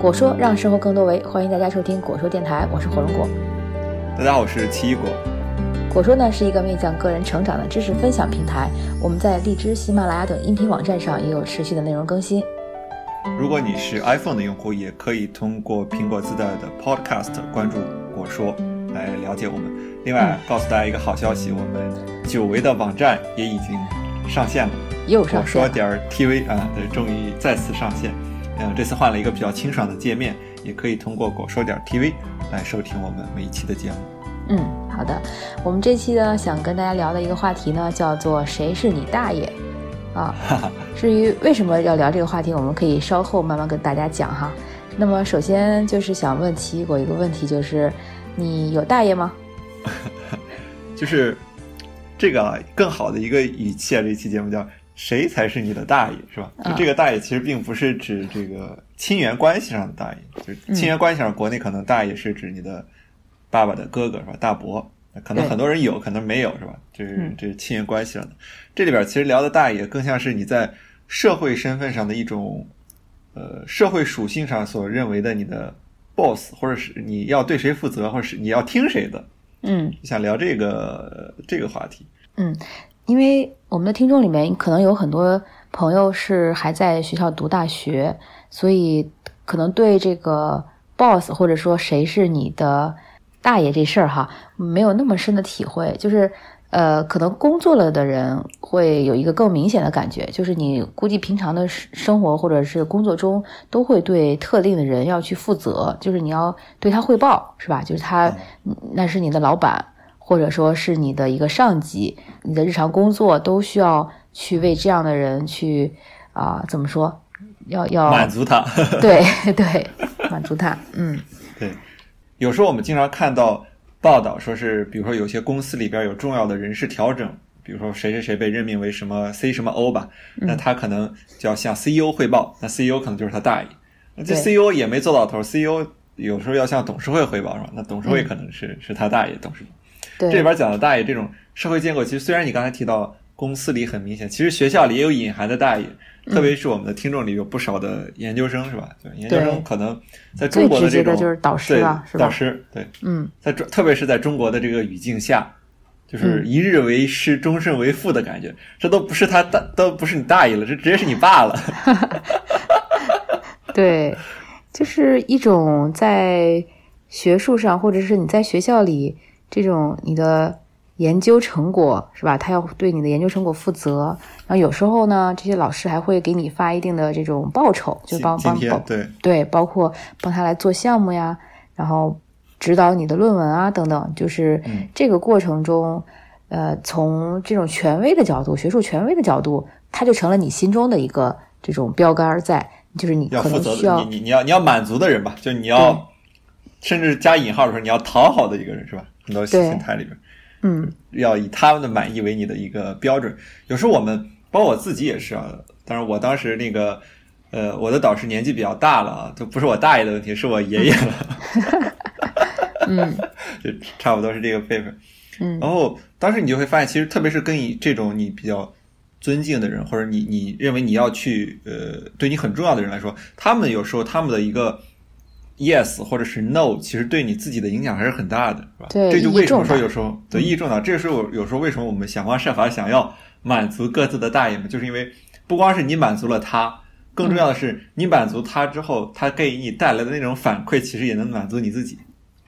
果说让生活更多维，欢迎大家收听果说电台，我是火龙果。大家好，我是奇异果。果说呢是一个面向个人成长的知识分享平台，我们在荔枝、喜马拉雅等音频网站上也有持续的内容更新。如果你是 iPhone 的用户，也可以通过苹果自带的 Podcast 关注果说来了解我们。另外，告诉大家一个好消息，我们久违的网站也已经上线了，又上线。果说点 TV 啊，对，终于再次上线。嗯，这次换了一个比较清爽的界面，也可以通过果说点 TV 来收听我们每一期的节目。嗯，好的。我们这期呢，想跟大家聊的一个话题呢，叫做“谁是你大爷”啊。至于为什么要聊这个话题，我们可以稍后慢慢跟大家讲哈。那么，首先就是想问奇异果一个问题，就是你有大爷吗？就是这个更好的一个语气啊，这期节目叫。谁才是你的大爷，是吧？就这个大爷其实并不是指这个亲缘关系上的大爷，就是亲缘关系上，国内可能大爷是指你的爸爸的哥哥，是吧？大伯，可能很多人有可能没有，是吧？这是这是亲缘关系上的。这里边其实聊的大爷，更像是你在社会身份上的一种，呃，社会属性上所认为的你的 boss，或者是你要对谁负责，或者是你要听谁的。嗯，想聊这个这个话题。嗯。因为我们的听众里面可能有很多朋友是还在学校读大学，所以可能对这个 boss 或者说谁是你的大爷这事儿哈，没有那么深的体会。就是呃，可能工作了的人会有一个更明显的感觉，就是你估计平常的生活或者是工作中都会对特定的人要去负责，就是你要对他汇报，是吧？就是他那是你的老板。或者说是你的一个上级，你的日常工作都需要去为这样的人去啊，怎么说？要要满足他，对 对，满足他。嗯，对。有时候我们经常看到报道，说是比如说有些公司里边有重要的人事调整，比如说谁谁谁被任命为什么 C 什么 O 吧，那他可能就要向 CEO 汇报，那 CEO 可能就是他大爷。那这 CEO 也没做到头，CEO 有时候要向董事会汇报是吧？那董事会可能是是他大爷董事长。这里边讲的大爷这种社会建构，其实虽然你刚才提到公司里很明显，其实学校里也有隐含的大爷，特别是我们的听众里有不少的研究生，是吧？对，研究生可能在中国的这种就是导师了，是吧？导师对，嗯，在中特别是在中国的这个语境下，就是一日为师，终身为父的感觉，这都不是他大，都不是你大爷了，这直接是你爸了。对，就是一种在学术上，或者是你在学校里。这种你的研究成果是吧？他要对你的研究成果负责。然后有时候呢，这些老师还会给你发一定的这种报酬，就帮帮对对，包括帮他来做项目呀，然后指导你的论文啊等等。就是这个过程中，呃，从这种权威的角度，学术权威的角度，他就成了你心中的一个这种标杆在，就是你可能需要你你要你要满足的人吧，就你要甚至加引号的时候，你要讨好的一个人是吧？很多心态里边，嗯，要以他们的满意为你的一个标准。有时候我们，包括我自己也是啊。当然，我当时那个，呃，我的导师年纪比较大了啊，就不是我大爷的问题，是我爷爷了。嗯，就差不多是这个辈分。嗯，然后当时你就会发现，其实特别是跟你这种你比较尊敬的人，或者你你认为你要去呃对你很重要的人来说，他们有时候他们的一个。Yes，或者是 No，其实对你自己的影响还是很大的，是吧？对，这就为什么说有时候对意义重大。这是我有时候为什么我们想方设法想要满足各自的大爷们，就是因为不光是你满足了他，更重要的是你满足他之后，他给你带来的那种反馈，其实也能满足你自己。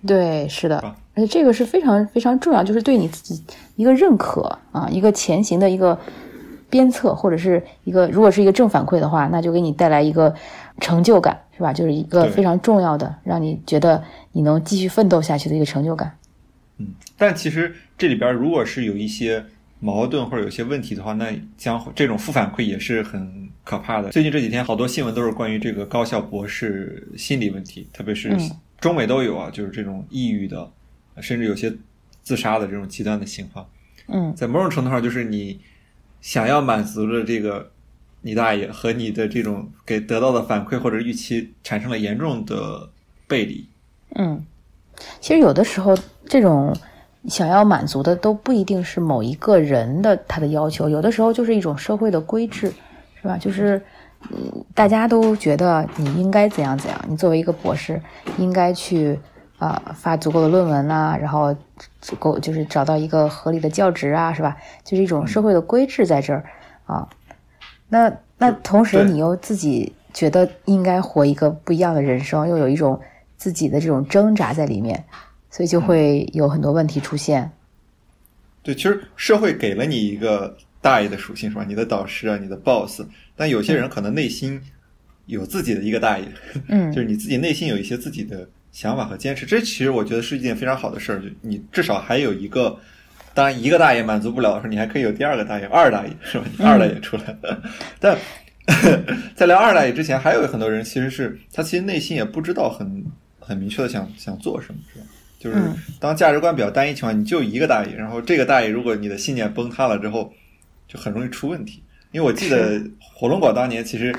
对，是的，而且这个是非常非常重要，就是对你自己一个认可啊，一个前行的一个鞭策，或者是一个如果是一个正反馈的话，那就给你带来一个成就感。是吧？就是一个非常重要的，让你觉得你能继续奋斗下去的一个成就感。嗯，但其实这里边如果是有一些矛盾或者有些问题的话，那将这种负反馈也是很可怕的。最近这几天好多新闻都是关于这个高校博士心理问题，特别是中美都有啊，就是这种抑郁的，甚至有些自杀的这种极端的情况。嗯，在某种程度上，就是你想要满足的这个。你大爷和你的这种给得到的反馈或者预期产生了严重的背离。嗯，其实有的时候这种想要满足的都不一定是某一个人的他的要求，有的时候就是一种社会的规制，是吧？就是嗯，大家都觉得你应该怎样怎样，你作为一个博士，应该去啊、发足够的论文呐、然后足够就是找到一个合理的教职啊，是吧？就是一种社会的规制在这儿啊。那那同时你又自己觉得应该活一个不一样的人生，又有一种自己的这种挣扎在里面，所以就会有很多问题出现。对，其实社会给了你一个大爷的属性是吧？你的导师啊，你的 boss，但有些人可能内心有自己的一个大爷，嗯 就是你自己内心有一些自己的想法和坚持，这其实我觉得是一件非常好的事儿。就你至少还有一个，当然一个大爷满足不了的时候，你还可以有第二个大爷，二大爷是吧？你二大爷出来了，但 在聊二大爷之前，还有很多人其实是他其实内心也不知道很很明确的想想做什么，是吧？就是嗯当价值观比较单一情况，你就一个大爷，然后这个大爷如果你的信念崩塌了之后，就很容易出问题。因为我记得 火龙果当年其实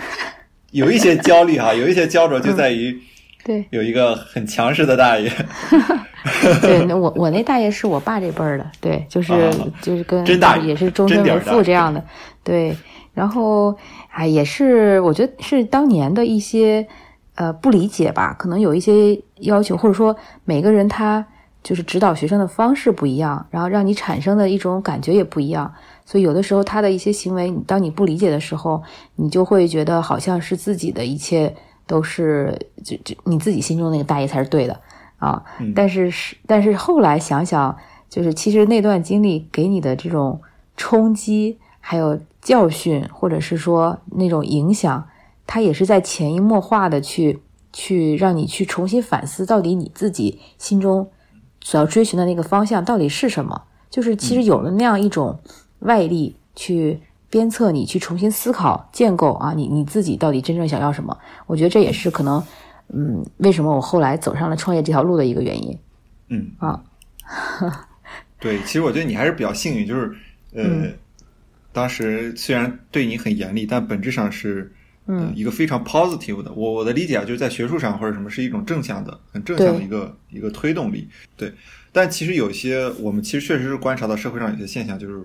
有一些焦虑哈，有一些焦灼就在于对。有一个很强势的大爷，对，那我我那大爷是我爸这辈儿的，对，就是、啊就是跟也是终身为父这样的，对。然后啊，也是我觉得是当年的一些呃不理解吧，可能有一些要求，或者说每个人他就是指导学生的方式不一样，然后让你产生的一种感觉也不一样，所以有的时候他的一些行为，当你不理解的时候，你就会觉得好像是自己的一切都是就就你自己心中那个大爷才是对的啊。嗯但是是但是后来想想，就是其实那段经历给你的这种冲击，还有教训，或者是说那种影响，它也是在潜移默化的去去让你去重新反思，到底你自己心中所要追寻的那个方向到底是什么。就是其实有了那样一种外力去鞭策你去重新思考、建构啊，你你自己到底真正想要什么？我觉得这也是可能，嗯，为什么我后来走上了创业这条路的一个原因。嗯啊，对，其实我觉得你还是比较幸运，就是呃，嗯当时虽然对你很严厉，但本质上是。呃嗯一个非常 positive 的，我我的理解啊，就是在学术上或者什么是一种正向的、很正向的一个一个推动力。对，但其实有些我们其实确实是观察到社会上有些现象，就是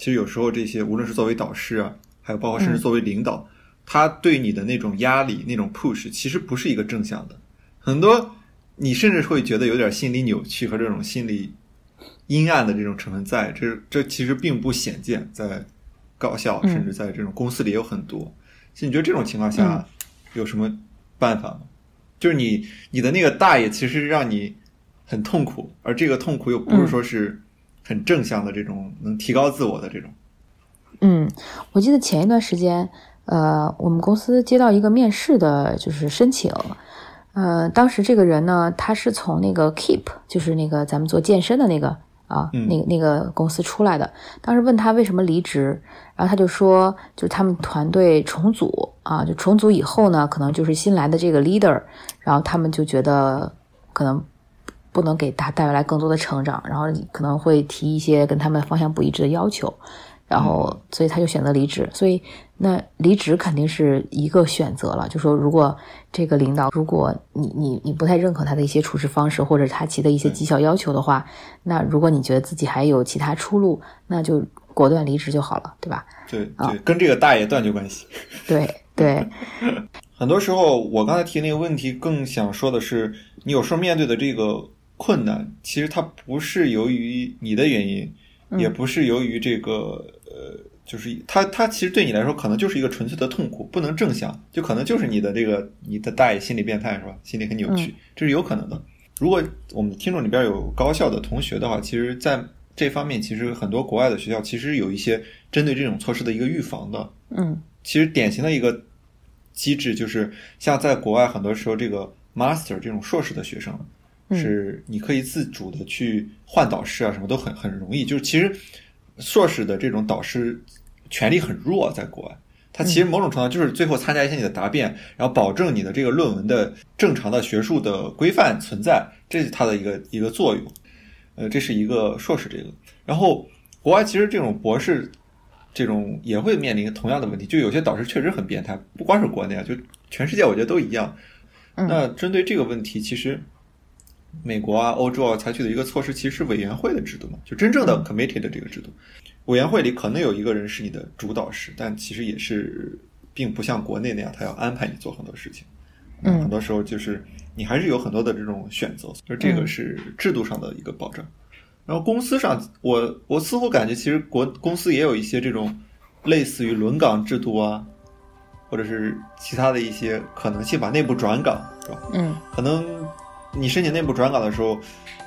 其实有时候这些无论是作为导师啊，还有包括甚至作为领导，他对你的那种压力、那种 push，其实不是一个正向的。很多你甚至会觉得有点心理扭曲和这种心理阴暗的这种成分在，这这其实并不鲜见，在高校嗯甚至在这种公司里有很多。其实你觉得这种情况下有什么办法吗？就是你你的那个大爷其实让你很痛苦，而这个痛苦又不是说是很正向的这种能提高自我的这种。嗯，我记得前一段时间，呃，我们公司接到一个面试的，就是申请。呃，当时这个人呢，他是从那个 Keep，就是那个咱们做健身的那个啊，嗯那个那个公司出来的。当时问他为什么离职，然后他就说，就是他们团队重组啊，就重组以后呢，可能就是新来的这个 leader，然后他们就觉得可能不能给他带来更多的成长，然后可能会提一些跟他们方向不一致的要求。然后，所以他就选择离职。所以，那离职肯定是一个选择了。就说，如果这个领导，如果你你你不太认可他的一些处事方式，或者他提的一些绩效要求的话，那如果你觉得自己还有其他出路，那就果断离职就好了，对吧？对对，跟这个大爷断绝关系。对 对，很多时候，我刚才提那个问题，更想说的是，你有时候面对的这个困难，其实它不是由于你的原因，也不是由于这个呃，就是它它其实对你来说，可能就是一个纯粹的痛苦，不能正向，就可能就是你的这个你的大爷心理变态是吧？心理很扭曲，这是有可能的。如果我们听众里边有高校的同学的话，其实在这方面，其实很多国外的学校其实有一些针对这种措施的一个预防的。嗯其实典型的一个机制就是，像在国外很多时候，这个 master 这种硕士的学生，嗯是你可以自主的去换导师啊，什么都很很容易。就是其实硕士的这种导师权力很弱，在国外，他其实某种程度上就是最后参加一些你的答辩，然后保证你的这个论文的正常的学术的规范存在，这是它的一个一个作用。呃，这是一个硕士这个，然后国外其实这种博士。这种也会面临同样的问题，就有些导师确实很变态，不光是国内啊，就全世界我觉得都一样。嗯那针对这个问题，其实美国啊、欧洲啊采取的一个措施，其实是委员会的制度嘛，就真正的 committee 的这个制度。委员会里可能有一个人是你的主导师，但其实也是并不像国内那样，他要安排你做很多事情。嗯很多时候就是你还是有很多的这种选择，就这个是制度上的一个保障。然后公司上，我我似乎感觉其实国公司也有一些这种类似于轮岗制度啊，或者是其他的一些可能性吧，内部转岗是吧？嗯可能你申请内部转岗的时候，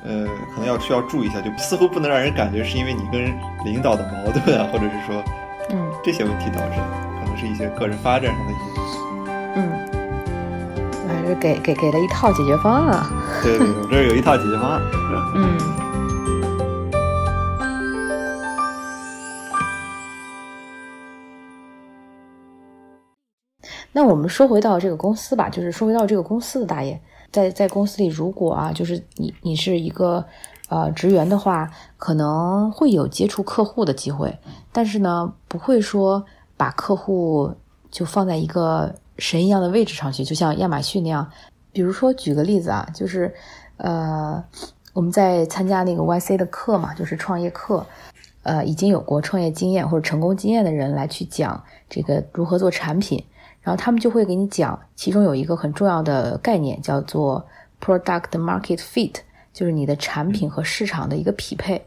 呃，可能要需要注意一下，就似乎不能让人感觉是因为你跟领导的矛盾啊，或者是说嗯这些问题导致的，可能是一些个人发展上的因素。嗯，还是给给给了一套解决方案啊。对对对，我这儿有一套解决方案。嗯。那我们说回到这个公司吧，就是说回到这个公司的大爷，在在公司里，如果啊，就是你你是一个呃职员的话，可能会有接触客户的机会，但是呢，不会说把客户就放在一个神一样的位置上去，就像亚马逊那样。比如说，举个例子啊，就是呃，我们在参加那个 YC 的课嘛，就是创业课，呃，已经有过创业经验或者成功经验的人来去讲这个如何做产品，然后他们就会给你讲，其中有一个很重要的概念叫做 product market fit，就是你的产品和市场的一个匹配。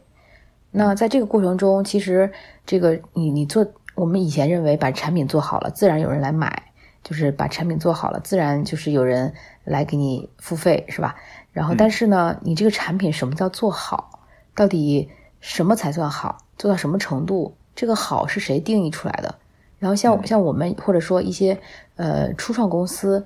那在这个过程中，其实这个你你做，我们以前认为把产品做好了，自然有人来买，就是把产品做好了，自然就是有人来给你付费，是吧？然后，但是呢，你这个产品什么叫做好？到底什么才算好？做到什么程度？这个好是谁定义出来的？然后像像我们或者说一些呃初创公司，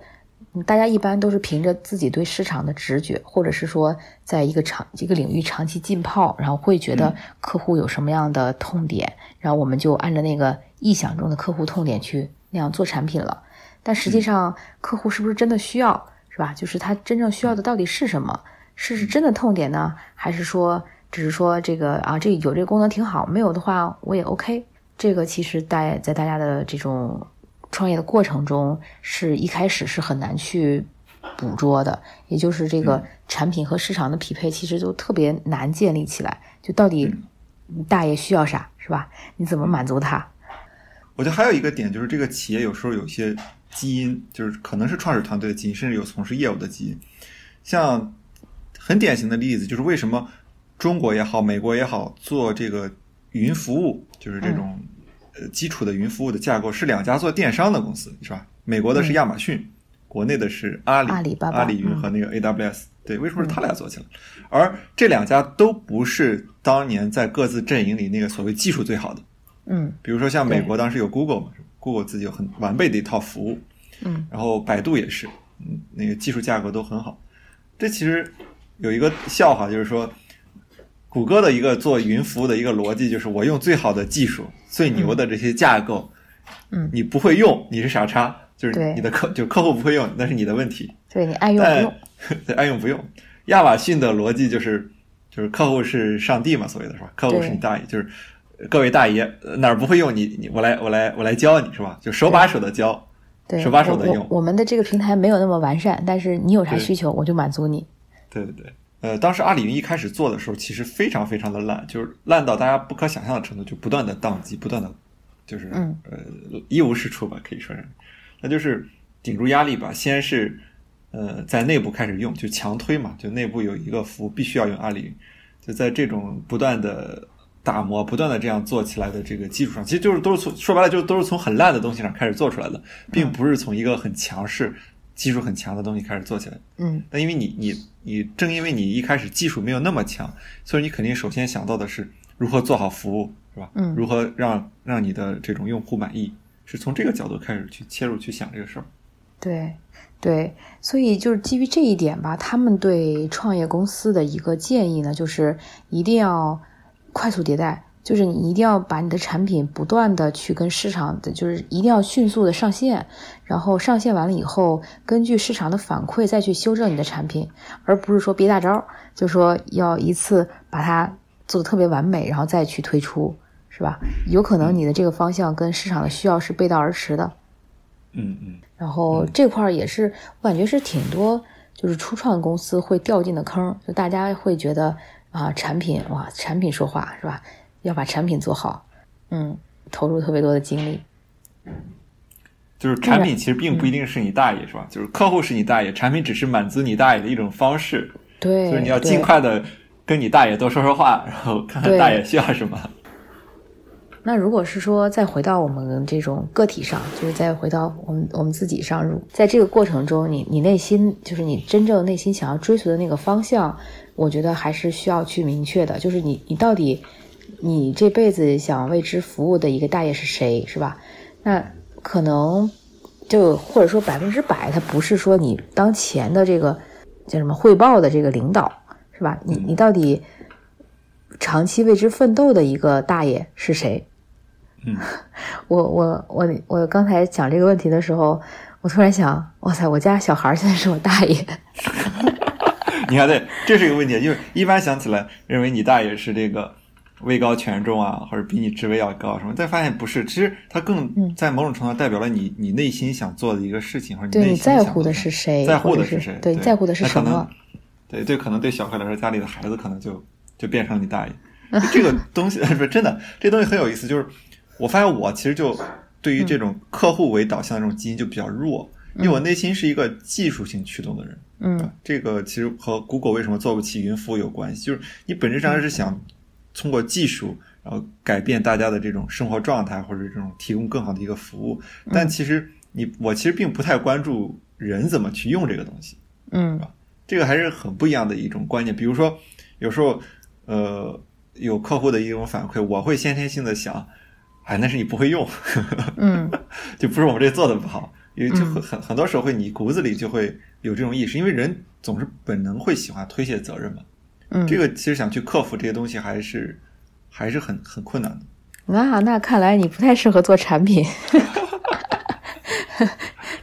嗯大家一般都是凭着自己对市场的直觉，或者是说在一个长一个领域长期浸泡，然后会觉得客户有什么样的痛点，然后我们就按照那个臆想中的客户痛点去那样做产品了。但实际上，客户是不是真的需要，是吧？就是他真正需要的到底是什么？是是真的痛点呢，还是说只是说这个啊，这有这个功能挺好，没有的话我也 OK？这个其实在在大家的这种创业的过程中，是一开始是很难去捕捉的，也就是这个产品和市场的匹配，其实就特别难建立起来。就到底大爷需要啥，是吧？你怎么满足他？我觉得还有一个点就是，这个企业有时候有些基因，就是可能是创始团队的基因，甚至有从事业务的基因。像很典型的例子，就是为什么中国也好，美国也好，做这个云服务，就是这种、呃基础的云服务的架构，是两家做电商的公司，是吧？美国的是亚马逊，国内的是阿里、阿里巴巴阿里云和那个 AWS。对，为什么是他俩做起来？而这两家都不是当年在各自阵营里那个所谓技术最好的。嗯比如说像美国当时有 Google 嘛，Google 自己有很完备的一套服务，嗯然后百度也是，嗯，那个技术架构都很好。这其实有一个笑话，就是说，谷歌的一个做云服务的一个逻辑，就是我用最好的技术、最牛的这些架构，嗯你不会用，你是傻叉，就是对你的客就客户不会用，那是你的问题。对你爱用不用，对 爱用不用。亚马逊的逻辑就是，就是客户是上帝嘛，所谓的是吧？客户是你大爷，就是呃各位大爷呃哪儿不会用你，你我来我来我来教你是吧？就手把手的教。对，手把手的用我我们的这个平台没有那么完善，但是你有啥需求，我就满足你。对对对，呃，当时阿里云一开始做的时候，其实非常非常的烂，就是烂到大家不可想象的程度，就不断的宕机，不断的，就是、嗯呃一无是处吧，可以说是，那就是顶住压力吧，先是呃在内部开始用，就强推嘛，就内部有一个服务必须要用阿里云，就在这种不断的打磨、不断的这样做起来的这个基础上，其实就是都是从说白了就都是从很烂的东西上开始做出来的，并不是从一个很强势、技术很强的东西开始做起来。嗯那因为你你你正因为你一开始技术没有那么强，所以你肯定首先想到的是如何做好服务，是吧？嗯如何让让你的这种用户满意，是从这个角度开始去切入去想这个事儿。对对，所以就是基于这一点吧，他们对创业公司的一个建议呢，就是一定要快速迭代，就是你一定要把你的产品不断的去跟市场的，就是一定要迅速的上线，然后上线完了以后，根据市场的反馈再去修正你的产品，而不是说憋大招，就说要一次把它做的特别完美，然后再去推出，是吧？有可能你的这个方向跟市场的需要是背道而驰的。嗯嗯，然后这块儿也是，我感觉是挺多，就是初创公司会掉进的坑，就大家会觉得啊，产品哇，产品说话是吧？要把产品做好，嗯，投入特别多的精力，就是产品其实并不一定是你大爷，是吧？就是客户是你大爷，产品只是满足你大爷的一种方式。对，就是你要尽快的跟你大爷多说说话，然后看看大爷需要什么。那如果是说再回到我们这种个体上，就是再回到我们我们自己上，在这个过程中，你你内心就是你真正内心想要追随的那个方向，我觉得还是需要去明确的，就是你你到底你这辈子想为之服务的一个大爷是谁，是吧？那可能就或者说百分之百，他不是说你当前的这个叫什么汇报的这个领导，是吧？你你到底长期为之奋斗的一个大爷是谁？嗯，我我我我刚才讲这个问题的时候，我突然想，哇塞，我家小孩现在是我大爷。你看，对，这是一个问题，就是一般想起来，认为你大爷是这个位高权重啊，或者比你职位要高什么，但发现不是，其实他更在某种程度上代表了你你内心想做的一个事情，或者对你在乎的是谁，在乎的是谁，对，在乎的是什么？对对，可能对小黑来说，家里的孩子可能就就变成了你大爷。这个东西 不是真的，这东西很有意思，就是。我发现我其实就对于这种客户为导向的这种基因就比较弱，因为我内心是一个技术性驱动的人。嗯，这个其实和 Google 为什么做不起云服务有关系，就是你本质上是想通过技术，然后改变大家的这种生活状态，或者这种提供更好的一个服务。但其实你我其实并不太关注人怎么去用这个东西。嗯，这个还是很不一样的一种观念。比如说，有时候呃有客户的一种反馈，我会先天性的想。哎，那是你不会用，嗯，就不是我们这做的不好，因为就很很很多时候会你骨子里就会有这种意识，因为人总是本能会喜欢推卸责任嘛，嗯，这个其实想去克服这些东西还是还是很很困难的。那那看来你不太适合做产品。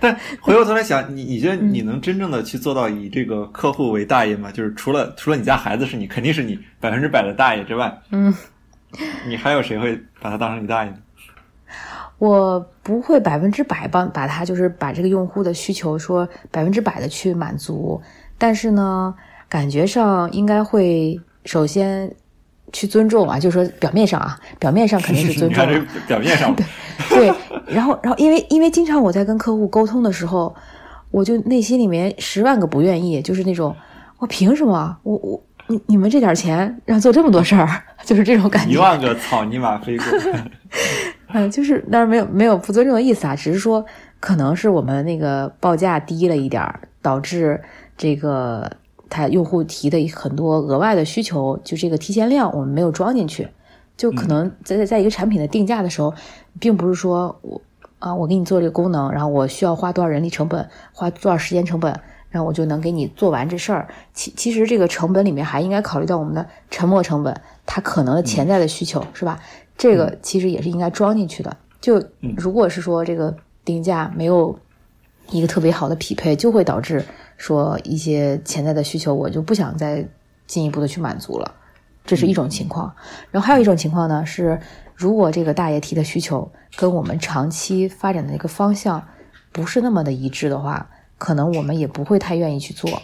但回过头来想，你你觉得你能真正的去做到以这个客户为大爷吗？就是除了除了你家孩子是你，肯定是你百分之百的大爷之外，嗯。你还有谁会把他当成你大爷？我不会百分之百帮把他，就是把这个用户的需求说百分之百的去满足。但是呢，感觉上应该会首先去尊重啊，就是说表面上啊，表面上肯定是尊重。表面上对对，然后然后因为因为经常我在跟客户沟通的时候，我就内心里面十万个不愿意，就是那种我凭什么我我。你你们这点钱让做这么多事儿，就是这种感觉。一万个草泥马飞过。嗯，就是当然没有没有不尊重的意思啊，只是说可能是我们那个报价低了一点儿，导致这个他用户提的很多额外的需求，就这个提前量我们没有装进去，就可能在在一个产品的定价的时候，并不是说我啊我给你做这个功能，然后我需要花多少人力成本，花多少时间成本。然后我就能给你做完这事儿。其其实这个成本里面还应该考虑到我们的沉没成本，它可能的潜在的需求是吧？这个其实也是应该装进去的。就如果是说这个定价没有一个特别好的匹配，就会导致说一些潜在的需求我就不想再进一步的去满足了。这是一种情况。然后还有一种情况呢是，如果这个大爷提的需求跟我们长期发展的一个方向不是那么的一致的话。可能我们也不会太愿意去做，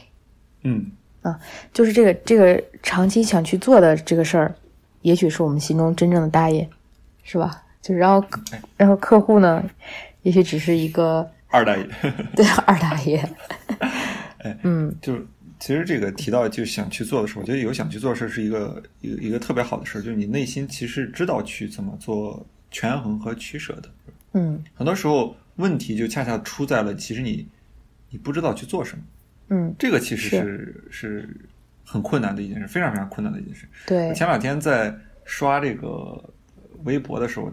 嗯啊，就是这个这个长期想去做的这个事儿，也许是我们心中真正的大爷，是吧？就是然后然后客户呢，也许只是一个二大爷，对二大爷，哎，嗯，就是其实这个提到就想去做的时候，我觉得有想去做的事是一个一个一个特别好的事儿，就是你内心其实知道去怎么做权衡和取舍的，嗯，很多时候问题就恰恰出在了其实你。你不知道去做什么，嗯，这个其实是是很困难的一件事，非常非常困难的一件事。对，前两天在刷这个微博的时候，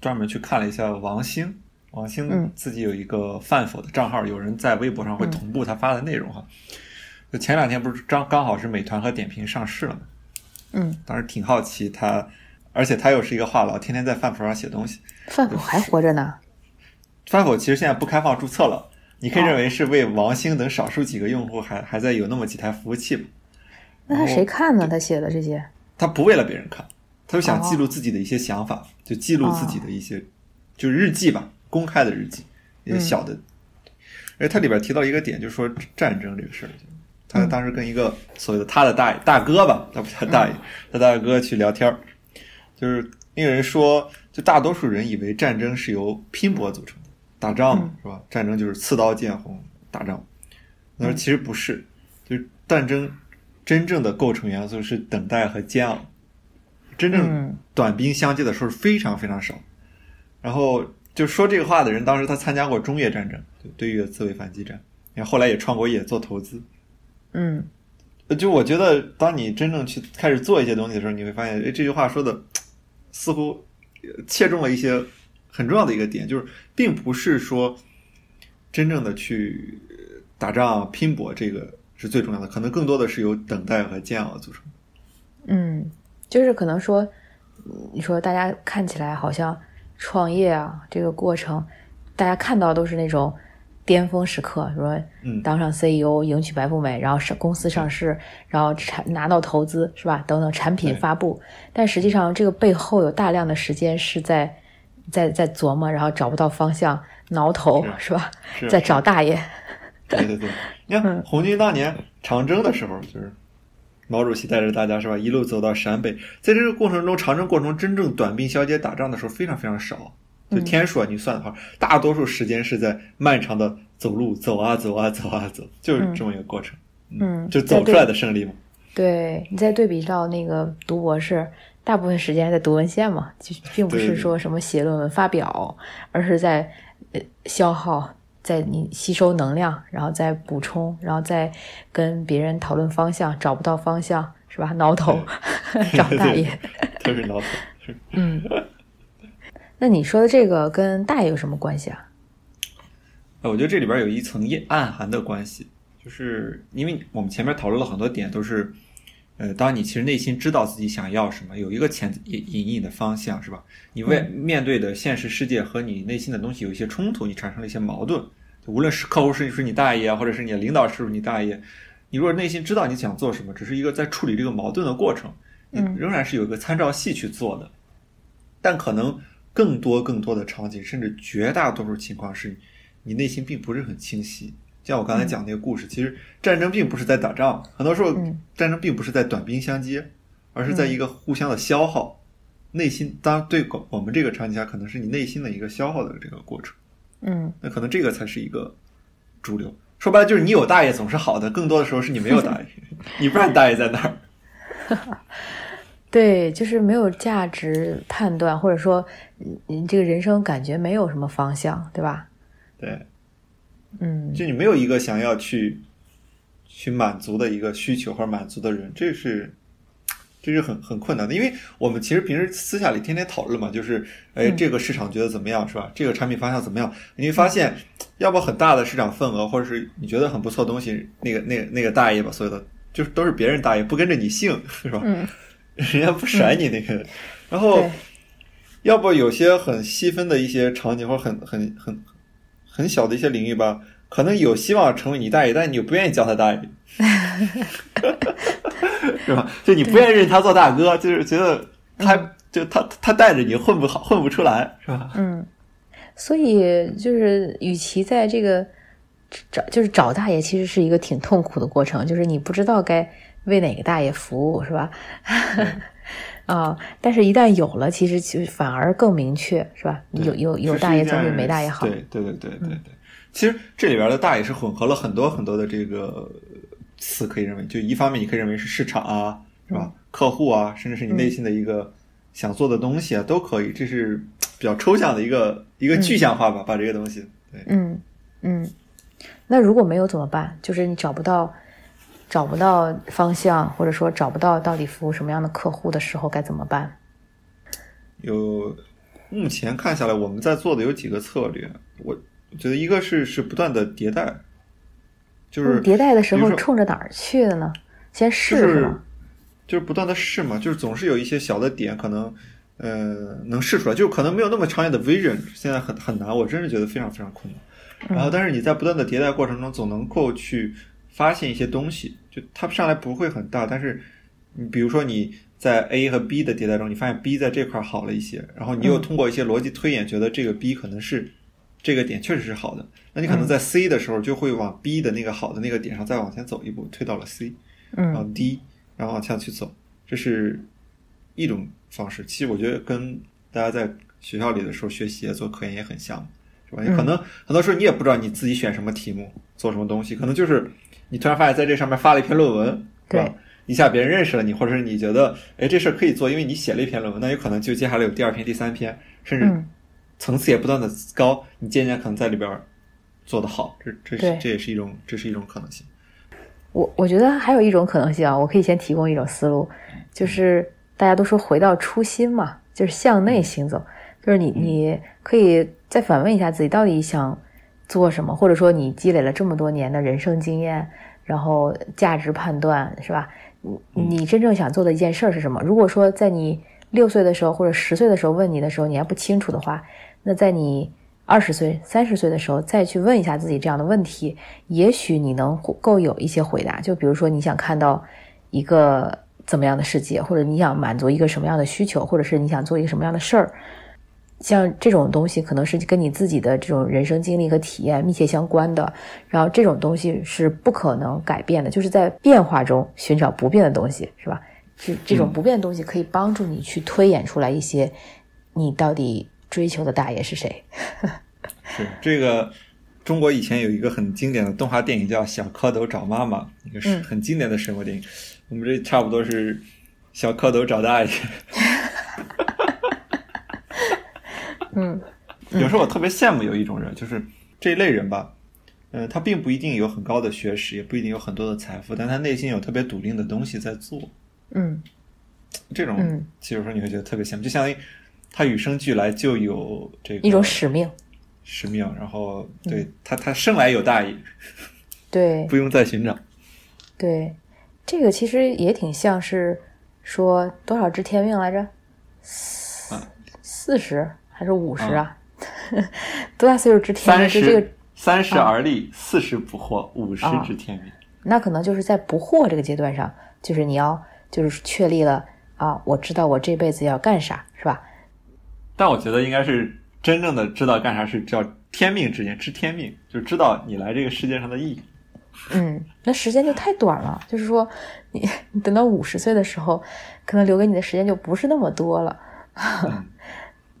专门去看了一下王兴，王兴自己有一个饭否的账号，有人在微博上会同步他发的内容哈。就前两天不是刚刚好是美团和点评上市了吗？嗯，当时挺好奇他，而且他又是一个话痨，天天在饭否上写东西。饭否还活着呢？饭否其实现在不开放注册了。你可以认为是为王兴等少数几个用户还还在有那么几台服务器吧？那他谁看呢？他写的这些？他不为了别人看，他就想记录自己的一些想法，就记录自己的一些，就是日记吧，公开的日记，一些小的。哎，他里边提到一个点，就是说战争这个事儿。他当时跟一个所谓的他的大爷大哥吧，他不叫大爷，他大哥去聊天儿就是那个人说，就大多数人以为战争是由拼搏组成的。打仗是吧？战争就是刺刀见红，打仗。他说其实不是，就是战争真正的构成元素是等待和煎熬。真正短兵相接的时候非常非常少。然后就说这个话的人，当时他参加过中越战争，对越自卫反击战，然后后来也创过业做投资。嗯，就我觉得，当你真正去开始做一些东西的时候，你会发现，哎，这句话说的 似乎切中了一些很重要的一个点，就是并不是说真正的去打仗拼搏，这个是最重要的，可能更多的是由等待和煎熬组成。嗯，就是可能说，你说大家看起来好像创业啊这个过程，大家看到都是那种巅峰时刻，说当上 CEO，迎娶白富美，然后上公司上市，然后产拿到投资，是吧？等等产品发布，但实际上这个背后有大量的时间是在在在琢磨，然后找不到方向，挠头，是吧？在找大爷。对对对，你看红军当年长征的时候，就是毛主席带着大家是吧，一路走到陕北，在这个过程中，长征过程中真正短兵相接打仗的时候非常非常少。就天数啊，你算的话，大多数时间是在漫长的走路，走啊走啊走啊走，就是这么一个过程。嗯，就走出来的胜利嘛。对你再对比到那个读博士，大部分时间在读文献嘛，就并不是说什么写论文发表，而是在呃消耗，在你吸收能量，然后再补充，然后再跟别人讨论方向，找不到方向是吧？挠头找 大爷，特别 挠头。嗯。那你说的这个跟大爷有什么关系啊？呃，我觉得这里边有一层暗含的关系，就是因为我们前面讨论了很多点，都是，呃，当你其实内心知道自己想要什么，有一个潜隐隐隐的方向，是吧？你为面对的现实世界和你内心的东西有一些冲突，你产生了一些矛盾，无论是客户是是你大爷，或者是你的领导是不是你大爷，你如果内心知道你想做什么，只是一个在处理这个矛盾的过程，你，仍然是有一个参照系去做的，但可能。更多更多的场景，甚至绝大多数情况是，你内心并不是很清晰。像我刚才讲那个故事，其实战争并不是在打仗，很多时候战争并不是在短兵相接，而是在一个互相的消耗。内心当然对我们这个场景下，可能是你内心的一个消耗的这个过程。嗯，那可能这个才是一个主流。说白了就是你有大爷总是好的，更多的时候是你没有大爷，你不知道你大爷在哪儿。对，就是没有价值判断，或者说，你这个人生感觉没有什么方向，对吧？对，嗯，就你没有一个想要去去满足的一个需求或者满足的人，这是这是很很困难的，因为我们其实平时私下里天天讨论嘛，就是哎，这个市场觉得怎么样，是吧？这个产品方向怎么样？你会发现，要不很大的市场份额，或者是你觉得很不错的东西，那个那个那个大爷吧，所有的就是都是别人大爷，不跟着你姓，是吧？嗯。人家不甩你那个，然后，要不有些很细分的一些场景或者很很很很小的一些领域吧，可能有希望成为你大爷，但你又不愿意叫他大爷，是吧？就你不愿意认他做大哥，就是觉得他就他他带着你混不好，混不出来，是吧？嗯，所以就是与其在这个找就是找大爷，其实是一个挺痛苦的过程，就是你不知道该。为哪个大爷服务是吧？啊，但是，一旦有了，其实其实反而更明确，是吧？有有有大爷总比没大爷好。对对对对对对。其实这里边的大爷是混合了很多很多的这个词，可以认为，就一方面你可以认为是市场啊，是吧？客户啊，甚至是你内心的一个想做的东西啊，都可以。这是比较抽象的一个一个具象化吧，把这个东西。对，嗯嗯。那如果没有怎么办？就是你找不到。找不到方向，或者说找不到到底服务什么样的客户的时候该怎么办？有，目前看下来，我们在做的有几个策略。我觉得一个是是不断的迭代，就是迭代的时候冲着哪儿去的呢？先试是吗？就是不断的试嘛，就是总是有一些小的点可能呃能试出来，就可能没有那么长远的 vision，现在很很难，我真是觉得非常非常困难。然后，但是你在不断的迭代过程中，总能够去。发现一些东西，就它上来不会很大，但是你比如说你在 A 和 B 的迭代中，你发现 B 在这块好了一些，然后你又通过一些逻辑推演，觉得这个 B 可能是这个点确实是好的，那你可能在 C 的时候就会往 B 的那个好的那个点上再往前走一步，推到了 C，然后 D，然后往下去走，这是一种方式。其实我觉得跟大家在学校里的时候学习做科研也很像，是吧？你可能很多时候你也不知道你自己选什么题目，做什么东西，可能就是你突然发现在这上面发了一篇论文，对。吧？一下别人认识了你，或者是你觉得哎这事儿可以做，因为你写了一篇论文，那有可能就接下来有第二篇、第三篇，甚至层次也不断的高，你渐渐可能在里边做得好，这这是这也是一种这是一种可能性。我我觉得还有一种可能性啊，我可以先提供一种思路，就是大家都说回到初心嘛，就是向内行走，就是你你可以再反问一下自己，到底想做什么，或者说你积累了这么多年的人生经验，然后价值判断是吧？你你真正想做的一件事是什么？如果说在你六岁的时候或者十岁的时候问你的时候，你还不清楚的话，那在你。二十岁、三十岁的时候，再去问一下自己这样的问题，也许你能够有一些回答。就比如说，你想看到一个怎么样的世界，或者你想满足一个什么样的需求，或者是你想做一个什么样的事儿，像这种东西，可能是跟你自己的这种人生经历和体验密切相关的。然后，这种东西是不可能改变的，就是在变化中寻找不变的东西，是吧？这这种不变的东西可以帮助你去推演出来一些你到底。追求的大爷是谁？是这个中国以前有一个很经典的动画电影叫《小蝌蚪找妈妈》，一个是很经典的生活电影。我们这差不多是小蝌蚪找大爷。嗯，有时候我特别羡慕有一种人，就是这一类人吧。嗯，他并不一定有很高的学识，也不一定有很多的财富，但他内心有特别笃定的东西在做。嗯，这种其实说你会觉得特别羡慕，就相当于。他与生俱来就有这个一种使命，使命。然后，对他，他生来有大义，对，不用再寻找。对，这个其实也挺像是说多少知天命来着？四四十还是五十啊？多大岁数知天命？是这个三十而立，四十不惑，五十知天命。那可能就是在不惑这个阶段上，就是你要就是确立了啊，我知道我这辈子要干啥，是吧？但我觉得应该是真正的知道干啥是叫天命之间知天命，就知道你来这个世界上的意义。嗯，那时间就太短了，就是说你 你等到五十岁的时候，可能留给你的时间就不是那么多了。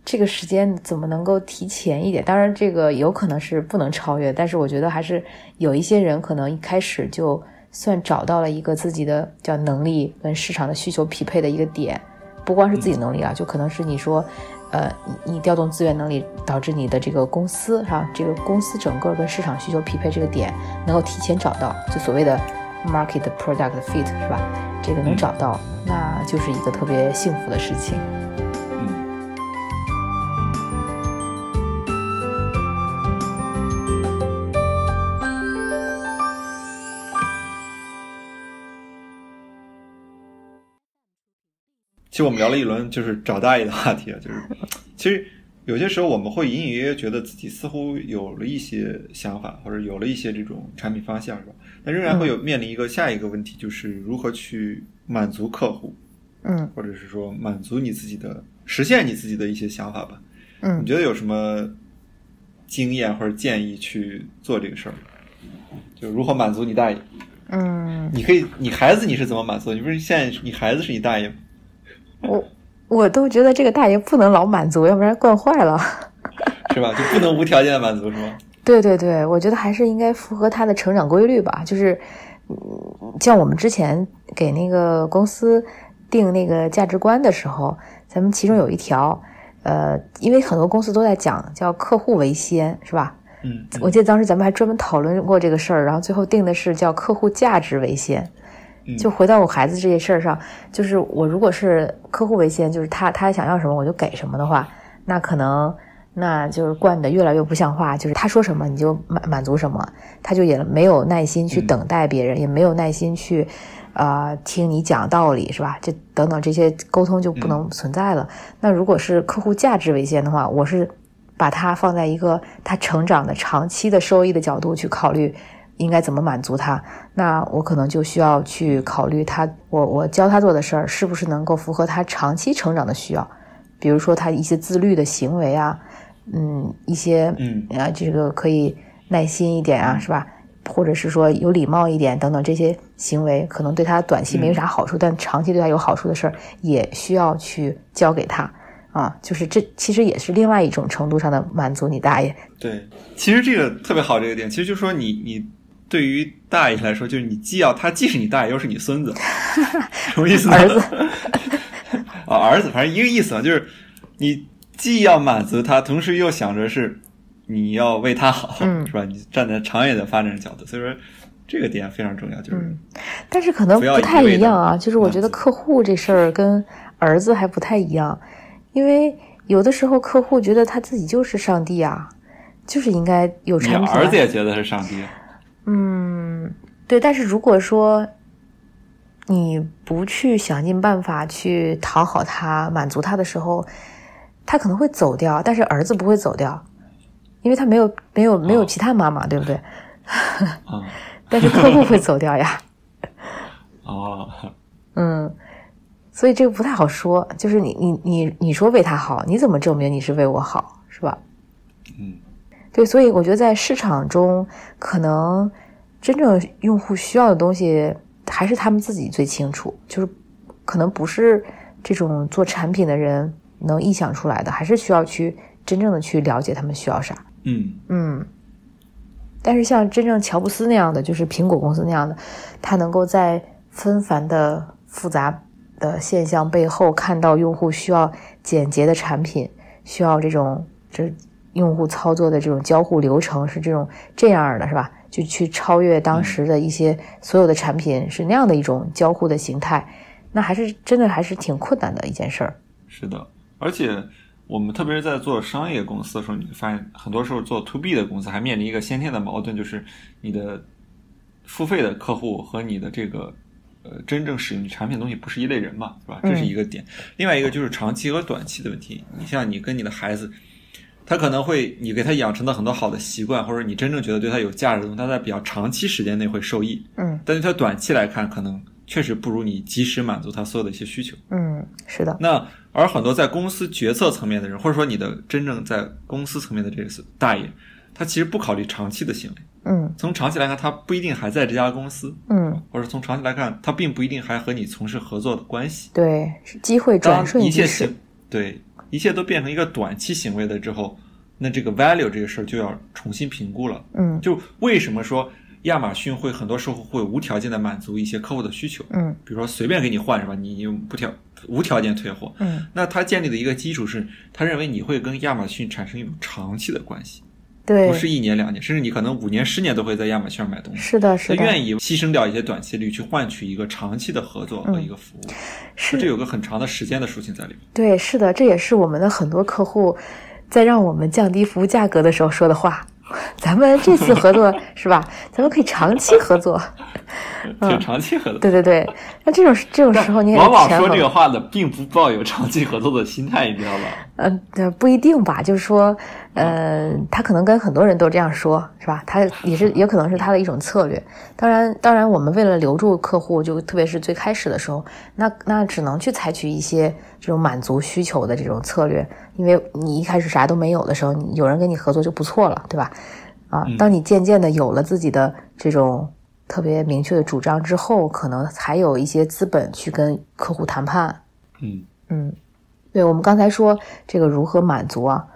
这个时间怎么能够提前一点？当然，这个有可能是不能超越，但是我觉得还是有一些人可能一开始就算找到了一个自己的叫能力跟市场的需求匹配的一个点，不光是自己能力啊，就可能是你说。呃，你你调动资源能力，导致你的这个公司哈，这个公司整个跟市场需求匹配这个点，能够提前找到，就所谓的 market product fit 是吧？这个能找到，那就是一个特别幸福的事情。其实我们聊了一轮，就是找大爷的话题啊，就是其实有些时候我们会隐隐约约觉得自己似乎有了一些想法，或者有了一些这种产品方向，是吧？但仍然会有面临一个下一个问题，就是如何去满足客户，嗯，或者是说满足你自己的，实现你自己的一些想法吧。嗯，你觉得有什么经验或者建议去做这个事儿？就如何满足你大爷？嗯，你可以，你孩子你是怎么满足？你不是现在你孩子是你大爷吗？我我都觉得这个大爷不能老满足，要不然惯坏了，是吧？就不能无条件的满足，是吗？对对对，我觉得还是应该符合他的成长规律吧。就是，像我们之前给那个公司定那个价值观的时候，咱们其中有一条，呃，因为很多公司都在讲叫客户为先，是吧？嗯，我记得当时咱们还专门讨论过这个事儿，然后最后定的是叫客户价值为先。就回到我孩子这件事儿上，就是我如果是客户为先，就是他他想要什么我就给什么的话，那可能那就是惯的越来越不像话，就是他说什么你就满满足什么，他就也没有耐心去等待别人，也没有耐心去啊听你讲道理，是吧？这等等这些沟通就不能存在了。那如果是客户价值为先的话，我是把它放在一个他成长的长期的收益的角度去考虑。应该怎么满足他？那我可能就需要去考虑他，我我教他做的事儿是不是能够符合他长期成长的需要？比如说他一些自律的行为啊，嗯，一些嗯啊，这个可以耐心一点啊，是吧？或者是说有礼貌一点等等这些行为，可能对他短期没有啥好处，但长期对他有好处的事儿，也需要去教给他啊，就是这其实也是另外一种程度上的满足你大爷。对，其实这个特别好，这个点，其实就是说你你对于大爷来说，就是你既要他既是你大爷，又是你孙子，什么意思呢？儿子 啊，儿子，反正一个意思嘛，就是你既要满足他，同时又想着是你要为他好，嗯是吧？你站在长远的发展角度，所以说这个点非常重要，就是、嗯但是可能不太一样啊，就是我觉得客户这事儿跟儿子还不太一样，因为有的时候客户觉得他自己就是上帝啊，就是应该有你产品啊。儿子也觉得是上帝，嗯，对，但是如果说你不去想尽办法去讨好他、满足他的时候，他可能会走掉，但是儿子不会走掉，因为他没有没有没有哦其他妈妈，对不对？啊、但是客户会走掉呀。哦，嗯，所以这个不太好说。就是你你你你说为他好，你怎么证明你是为我好，是吧？嗯，对，所以我觉得在市场中，可能真正用户需要的东西还是他们自己最清楚，就是可能不是这种做产品的人能臆想出来的，还是需要去真正的去了解他们需要啥。嗯。嗯，但是像真正乔布斯那样的，就是苹果公司那样的，他能够在纷繁的复杂的现象背后，看到用户需要简洁的产品，需要这种这用户操作的这种交互流程是这种这样的，是吧？就去超越当时的一些所有的产品是那样的一种交互的形态，那还是真的还是挺困难的一件事儿。是的，而且我们特别是在做商业公司的时候，你会发现很多时候做 to B 的公司还面临一个先天的矛盾，就是你的付费的客户和你的这个呃真正使用你产品的东西不是一类人嘛，是吧？这是一个点。另外一个就是长期和短期的问题。你像你跟你的孩子。他可能会，你给他养成的很多好的习惯，或者你真正觉得对他有价值的东西，他在比较长期时间内会受益。嗯但是他短期来看，可能确实不如你及时满足他所有的一些需求。嗯，是的，那而很多在公司决策层面的人，或者说你的真正在公司层面的这个大爷，他其实不考虑长期的行为。嗯从长期来看，他不一定还在这家公司，嗯，或者从长期来看，他并不一定还和你从事合作的关系。对，是机会转当瞬即逝一切行。对一切都变成一个短期行为了之后，那这个 value 这个事儿就要重新评估了。嗯就为什么说亚马逊会很多时候会无条件的满足一些客户的需求？嗯比如说随便给你换是吧？你你不条无条件退货。嗯那他建立的一个基础是，他认为你会跟亚马逊产生一种长期的关系，对不，是一年两年，甚至你可能五年、十年都会在亚马逊上买东西。是的，是的，他愿意牺牲掉一些短期利益，去换取一个长期的合作和一个服务，是这有个很长的时间的属性在里面。对，是的，这也是我们的很多客户在让我们降低服务价格的时候说的话。咱们这次合作 是吧？咱们可以长期合作。挺长期合作，对对对，那这种这种时候你往往说这个话的并不抱有长期合作的心态，你知道吧？嗯，呃不一定吧，就是说，呃，他可能跟很多人都这样说，是吧？他也是，也可能是他的一种策略。当然，当然，我们为了留住客户，就特别是最开始的时候，那那只能去采取一些这种满足需求的这种策略，因为你一开始啥都没有的时候，你有人跟你合作就不错了，对吧？啊，当你渐渐的有了自己的这种特别明确的主张之后，可能还有一些资本去跟客户谈判。嗯嗯，对，我们刚才说这个如何满足啊？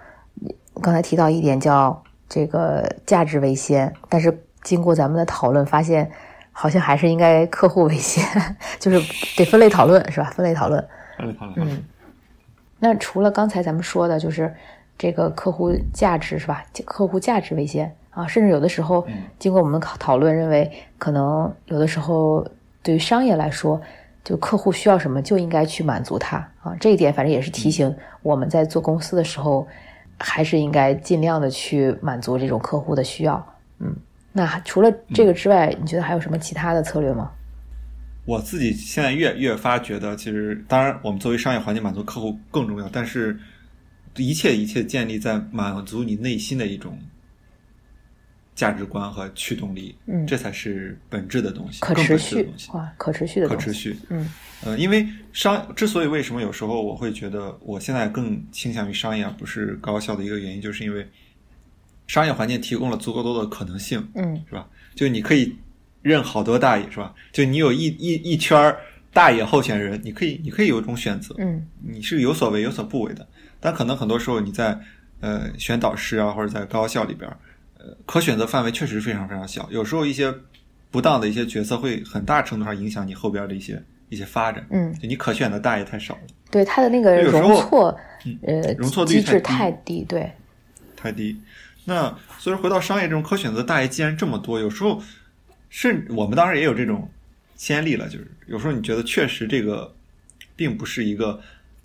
刚才提到一点叫这个价值为先，但是经过咱们的讨论，发现好像还是应该客户为先，就是得分类讨论，是吧？分类讨论。分类讨论，嗯，那除了刚才咱们说的，就是这个客户价值是吧？客户价值为先啊，甚至有的时候嗯经过我们讨讨论，认为可能有的时候对于商业来说，就客户需要什么就应该去满足他啊。这一点反正也是提醒我们在做公司的时候，还是应该尽量的去满足这种客户的需要。嗯，那除了这个之外，你觉得还有什么其他的策略吗？我自己现在越越发觉得，其实当然我们作为商业环境满足客户更重要，但是一切一切建立在满足你内心的一种价值观和驱动力，嗯这才是本质的东西，可持续的东西。啊，可持续的。可持续，嗯呃，因为商之所以为什么有时候我会觉得我现在更倾向于商业而不是高校的一个原因，就是因为商业环境提供了足够多的可能性，嗯是吧？就你可以认好多大爷，是吧？就你有一一一圈儿大爷候选人，你可以你可以有一种选择，嗯你是有所为有所不为的。但可能很多时候你在呃选导师啊，或者在高校里边可选择范围确实非常非常小。有时候一些不当的一些决策会很大程度上影响你后边的一些一些发展。嗯，就你可选的大爷太少了，对他的那个容错，呃，容错率机制太太低，对，太低。那所以说回到商业这种可选择大爷既然这么多，有时候甚我们当然也有这种先例了，就是有时候你觉得确实这个并不是一个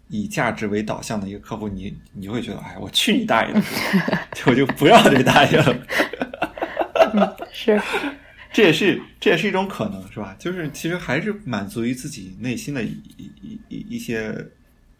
以价值为导向的一个客户，你你会觉得，哎，我去你大爷的，我就不要这大爷了。是，这也是这也是一种可能，是吧？就是其实还是满足于自己内心的一一一一些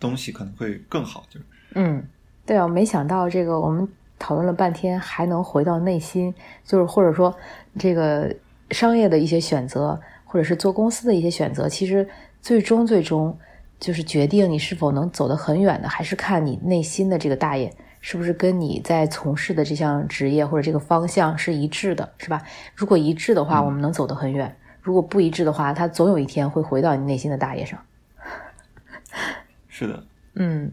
东西，可能会更好。就是嗯，对啊，没想到这个我们讨论了半天，还能回到内心，就是或者说这个商业的一些选择，或者是做公司的一些选择，其实最终最终就是决定你是否能走得很远的，还是看你内心的这个大爷是不是跟你在从事的这项职业或者这个方向是一致的，是吧？如果一致的话，我们能走得很远；如果不一致的话，他总有一天会回到你内心的大爷上。是的，嗯，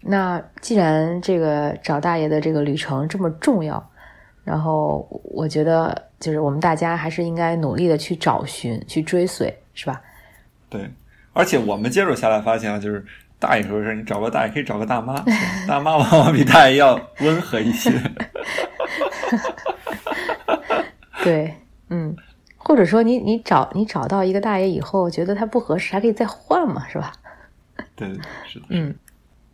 那既然这个找大爷的这个旅程这么重要，然后我觉得就是我们大家还是应该努力的去找寻、去追随，是吧？对。而且我们接触下来发现啊，就是大爷说是你找个大爷可以找个大妈，大妈往往比大爷要温和一些。对，嗯，或者说你你找你找到一个大爷以后，觉得他不合适，还可以再换嘛，是吧？对，是的，嗯，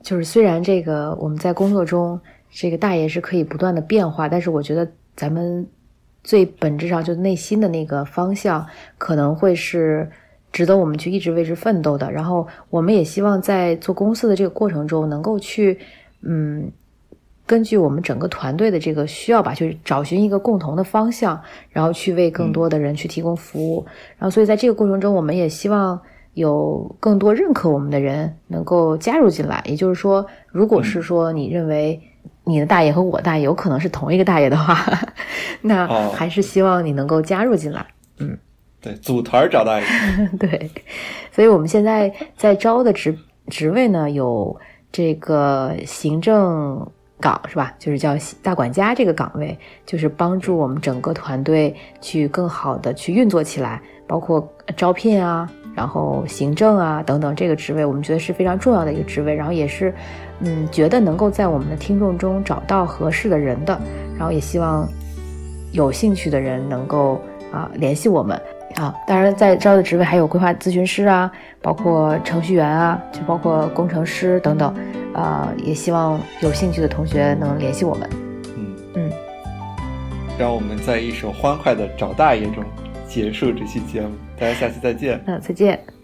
就是虽然这个我们在工作中，这个大爷是可以不断的变化，但是我觉得咱们最本质上就内心的那个方向，可能会是值得我们去一直为之奋斗的。然后我们也希望在做公司的这个过程中，能够去嗯。根据我们整个团队的这个需要吧，去找寻一个共同的方向，然后去为更多的人去提供服务。然后，所以在这个过程中，我们也希望有更多认可我们的人能够加入进来。也就是说，如果是说你认为你的大爷和我大爷有可能是同一个大爷的话，那哦还是希望你能够加入进来。对，组团找大爷。对，所以我们现在在招的职职位呢，有这个行政岗是吧？就是叫大管家这个岗位，就是帮助我们整个团队去更好的去运作起来，包括招聘啊，然后行政啊等等这个职位，我们觉得是非常重要的一个职位，然后也是嗯，觉得能够在我们的听众中找到合适的人的，然后也希望有兴趣的人能够啊联系我们。啊，当然，在招的职位还有规划咨询师啊，包括程序员啊，就包括工程师等等，呃，也希望有兴趣的同学能联系我们。嗯嗯，让我们在一首欢快的找大爷中结束这期节目，大家下期再见。嗯再见。